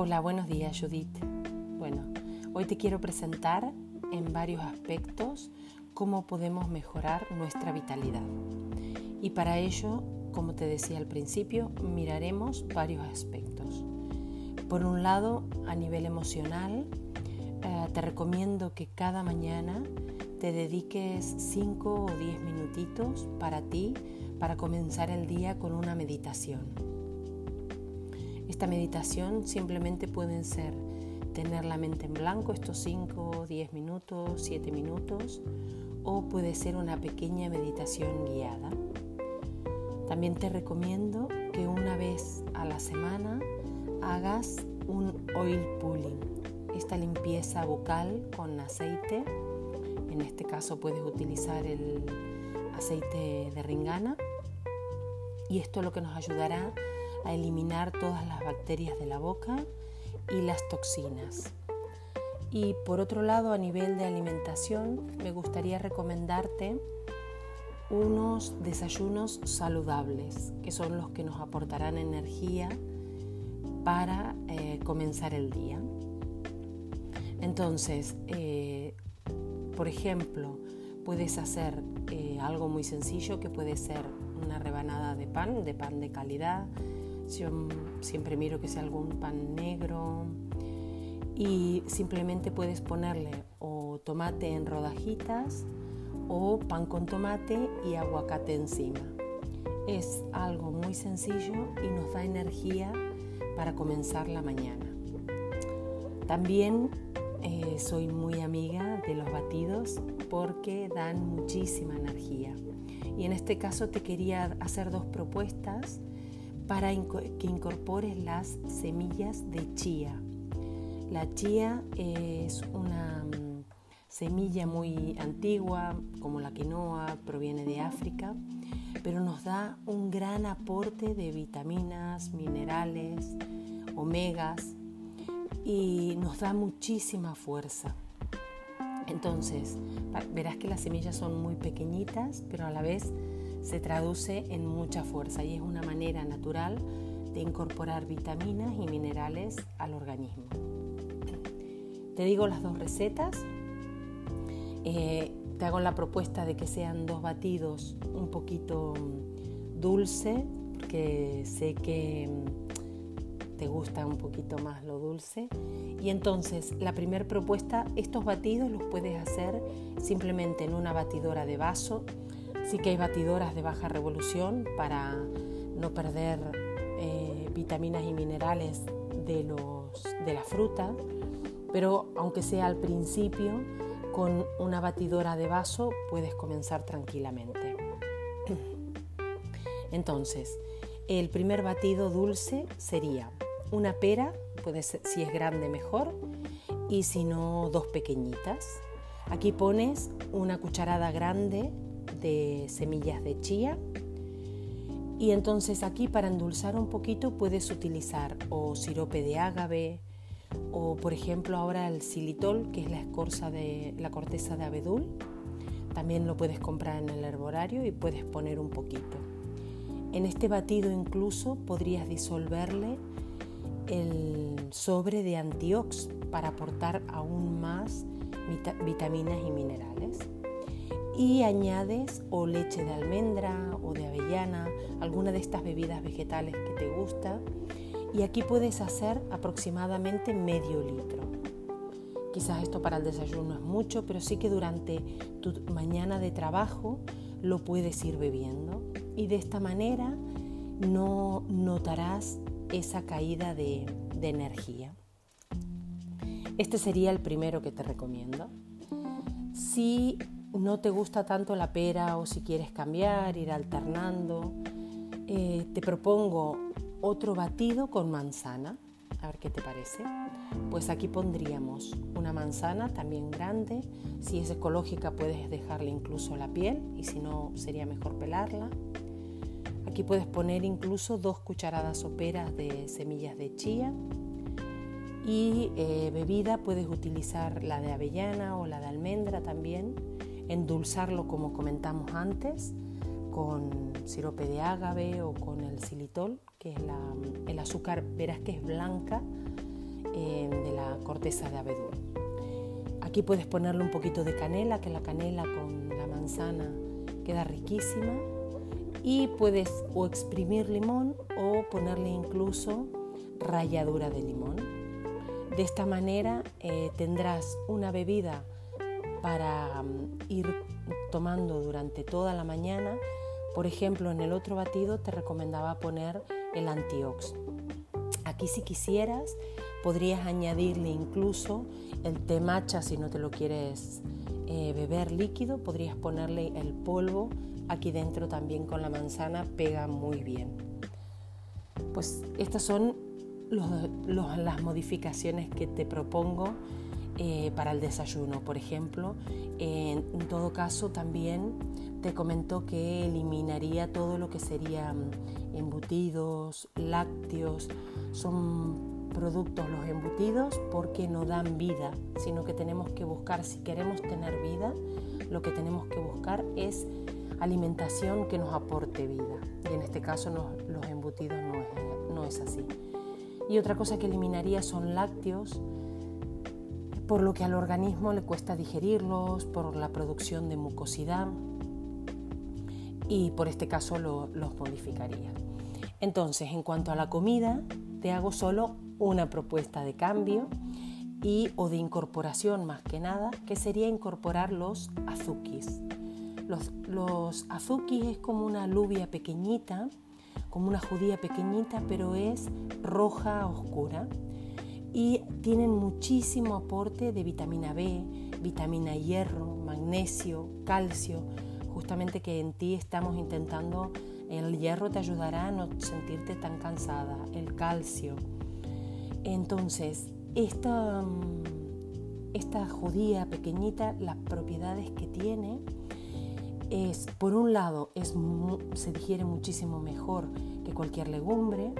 Hola, buenos días Judith. Bueno, hoy te quiero presentar en varios aspectos cómo podemos mejorar nuestra vitalidad. Y para ello, como te decía al principio, miraremos varios aspectos. Por un lado, a nivel emocional, eh, te recomiendo que cada mañana te dediques 5 o 10 minutitos para ti, para comenzar el día con una meditación esta meditación simplemente pueden ser tener la mente en blanco estos 5, 10 minutos, 7 minutos o puede ser una pequeña meditación guiada. También te recomiendo que una vez a la semana hagas un oil pulling, esta limpieza bucal con aceite. En este caso puedes utilizar el aceite de ringana y esto lo que nos ayudará eliminar todas las bacterias de la boca y las toxinas. Y por otro lado, a nivel de alimentación, me gustaría recomendarte unos desayunos saludables, que son los que nos aportarán energía para eh, comenzar el día. Entonces, eh, por ejemplo, puedes hacer eh, algo muy sencillo que puede ser una rebanada de pan, de pan de calidad, yo siempre miro que sea algún pan negro y simplemente puedes ponerle o tomate en rodajitas o pan con tomate y aguacate encima. Es algo muy sencillo y nos da energía para comenzar la mañana. También eh, soy muy amiga de los batidos porque dan muchísima energía. Y en este caso te quería hacer dos propuestas para que incorpores las semillas de chía. La chía es una mm, semilla muy antigua, como la quinoa, proviene de África, pero nos da un gran aporte de vitaminas, minerales, omegas y nos da muchísima fuerza. Entonces, verás que las semillas son muy pequeñitas, pero a la vez se traduce en mucha fuerza y es una manera natural de incorporar vitaminas y minerales al organismo. Te digo las dos recetas. Eh, te hago la propuesta de que sean dos batidos un poquito dulce, porque sé que mm, te gusta un poquito más lo dulce. Y entonces, la primera propuesta, estos batidos los puedes hacer simplemente en una batidora de vaso Sí que hay batidoras de baja revolución para no perder eh, vitaminas y minerales de, los, de la fruta, pero aunque sea al principio, con una batidora de vaso puedes comenzar tranquilamente. Entonces, el primer batido dulce sería una pera, puede ser, si es grande mejor, y si no, dos pequeñitas. Aquí pones una cucharada grande de semillas de chía. Y entonces aquí para endulzar un poquito puedes utilizar o sirope de ágave o por ejemplo ahora el xilitol que es la escorza de la corteza de abedul. También lo puedes comprar en el herborario y puedes poner un poquito. En este batido incluso podrías disolverle el sobre de antiox para aportar aún más vitaminas y minerales y añades o leche de almendra o de avellana, alguna de estas bebidas vegetales que te gusta y aquí puedes hacer aproximadamente medio litro. Quizás esto para el desayuno es mucho, pero sí que durante tu mañana de trabajo lo puedes ir bebiendo y de esta manera no notarás esa caída de, de energía. Este sería el primero que te recomiendo. Si no te gusta tanto la pera o si quieres cambiar, ir alternando, eh, te propongo otro batido con manzana. A ver qué te parece. Pues aquí pondríamos una manzana también grande. Si es ecológica puedes dejarle incluso la piel y si no sería mejor pelarla. Aquí puedes poner incluso dos cucharadas soperas de semillas de chía. Y eh, bebida puedes utilizar la de avellana o la de almendra también endulzarlo como comentamos antes con sirope de ágave o con el xilitol, que es el azúcar, verás que es blanca, eh, de la corteza de abedul. Aquí puedes ponerle un poquito de canela, que la canela con la manzana queda riquísima. Y puedes o exprimir limón o ponerle incluso ralladura de limón. De esta manera eh, tendrás una bebida para mm, ir tomando durante toda la mañana. Por ejemplo, en el otro batido te recomendaba poner el antiox. Aquí si quisieras podrías añadirle incluso el té matcha si no te lo quieres eh, beber líquido, podrías ponerle el polvo aquí dentro también con la manzana, pega muy bien. Pues estas son las modificaciones que te propongo eh, para el desayuno. Por ejemplo, en todo caso también te comentó que eliminaría todo lo que serían embutidos, lácteos, son productos los embutidos porque no dan vida, sino que tenemos que buscar, si queremos tener vida, lo que tenemos que buscar es alimentación que nos aporte vida. Y en este caso los embutidos no es así. Y otra cosa que eliminaría son lácteos, por lo que al organismo le cuesta digerirlos, por la producción de mucosidad y por este caso los modificaría. Entonces, en cuanto a la comida, te hago solo una propuesta de cambio y o de incorporación más que nada, que sería incorporar los azukis. Los, los azukis es como una alubia pequeñita, como una judía pequeñita, pero es roja oscura y tienen muchísimo aporte de vitamina B, vitamina hierro, magnesio, calcio, justamente que en ti estamos intentando, el hierro te ayudará a no sentirte tan cansada, el calcio. Entonces, esta, esta judía pequeñita, las propiedades que tiene, es, por un lado, es, se digiere muchísimo mejor que cualquier legumbre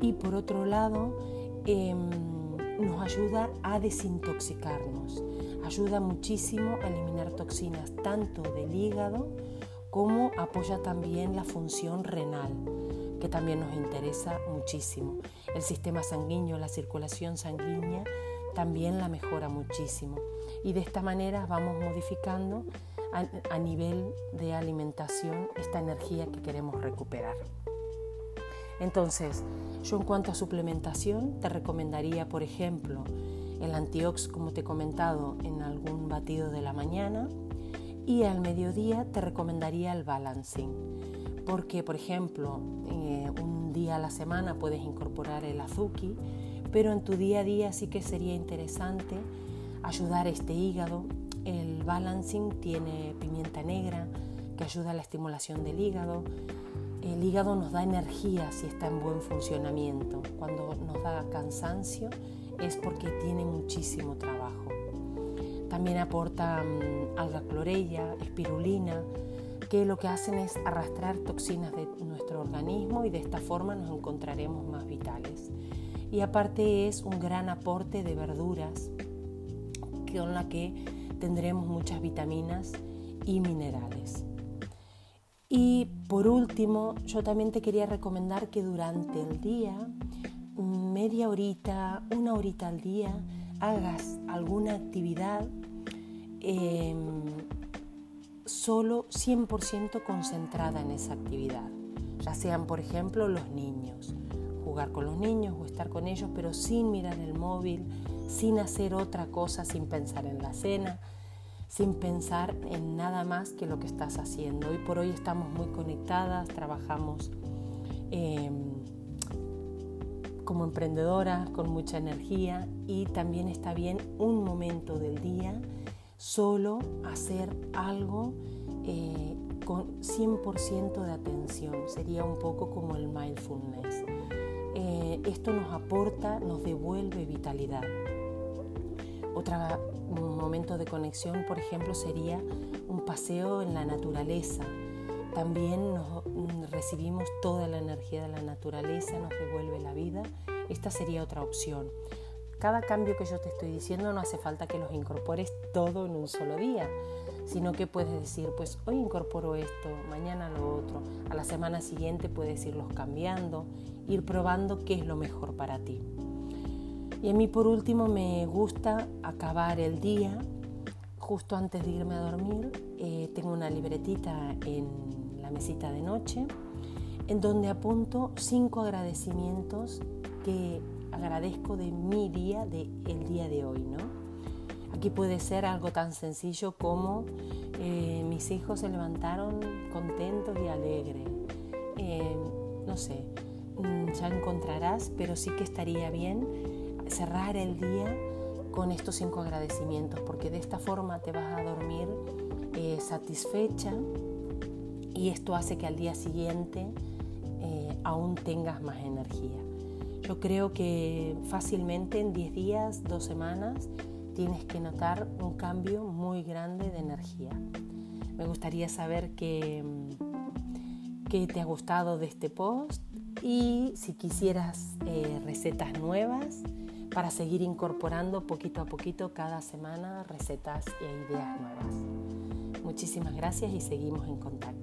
y por otro lado, eh, nos ayuda a desintoxicarnos, ayuda muchísimo a eliminar toxinas tanto del hígado como apoya también la función renal, que también nos interesa muchísimo. El sistema sanguíneo, la circulación sanguínea también la mejora muchísimo. Y de esta manera vamos modificando a nivel de alimentación esta energía que queremos recuperar. Entonces, yo en cuanto a suplementación te recomendaría, por ejemplo, el antiox, como te he comentado, en algún batido de la mañana y al mediodía te recomendaría el balancing, porque, por ejemplo, eh, un día a la semana puedes incorporar el azuki, pero en tu día a día sí que sería interesante ayudar a este hígado. El balancing tiene pimienta negra que ayuda a la estimulación del hígado, el hígado nos da energía si está en buen funcionamiento. Cuando nos da cansancio es porque tiene muchísimo trabajo. También aporta mm, alga clorella, espirulina, que lo que hacen es arrastrar toxinas de nuestro organismo y de esta forma nos encontraremos más vitales. Y aparte es un gran aporte de verduras con la que tendremos muchas vitaminas y minerales. Y por último, yo también te quería recomendar que durante el día, media horita, una horita al día, hagas alguna actividad em, solo 100% concentrada en esa actividad. Ya sean, por ejemplo, los niños, jugar con los niños o estar con ellos, pero sin mirar el móvil, sin hacer otra cosa, sin pensar en la cena, sin pensar en nada más que lo que estás haciendo. Hoy por hoy estamos muy conectadas, trabajamos em, como emprendedoras con mucha energía y también está bien un momento del día solo hacer algo eh, con 100% de atención. Sería un poco como el mindfulness. Eh, esto nos aporta, nos devuelve vitalidad. Otra un momento de conexión, por ejemplo, sería un paseo en la naturaleza. También nos, recibimos toda la energía de la naturaleza, nos devuelve la vida. Esta sería otra opción. Cada cambio que yo te estoy diciendo no hace falta que los incorpores todo en un solo día, sino que puedes decir, pues hoy incorporo esto, mañana lo otro, a la semana siguiente puedes irlos cambiando, ir probando qué es lo mejor para ti. Y a mí por último me gusta acabar el día justo antes de irme a dormir. Eh, tengo una libretita en la mesita de noche en donde apunto cinco agradecimientos que agradezco de mi día, de el día de hoy, ¿no? Aquí puede ser algo tan sencillo como eh, mis hijos se levantaron contentos y alegres. Eh, no sé, mm, ya encontrarás, pero sí que estaría bien cerrar el día con estos cinco agradecimientos, porque de esta forma te vas a dormir eh, satisfecha y esto hace que al día siguiente eh, aún tengas más energía. Yo creo que fácilmente en 10 días, 2 semanas, tienes que notar un cambio muy grande de energía. Me gustaría saber qué, qué te ha gustado de este post y si quisieras eh, recetas nuevas, para seguir incorporando poquito a poquito cada semana recetas e ideas nuevas. Muchísimas gracias y seguimos en contacto.